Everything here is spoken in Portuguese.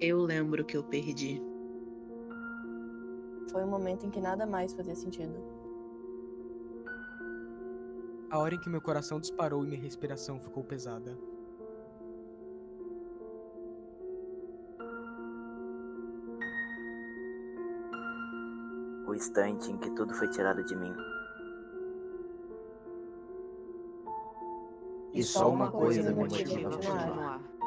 Eu lembro que eu perdi. Foi um momento em que nada mais fazia sentido. A hora em que meu coração disparou e minha respiração ficou pesada. O instante em que tudo foi tirado de mim. E só uma coisa me motiva a continuar.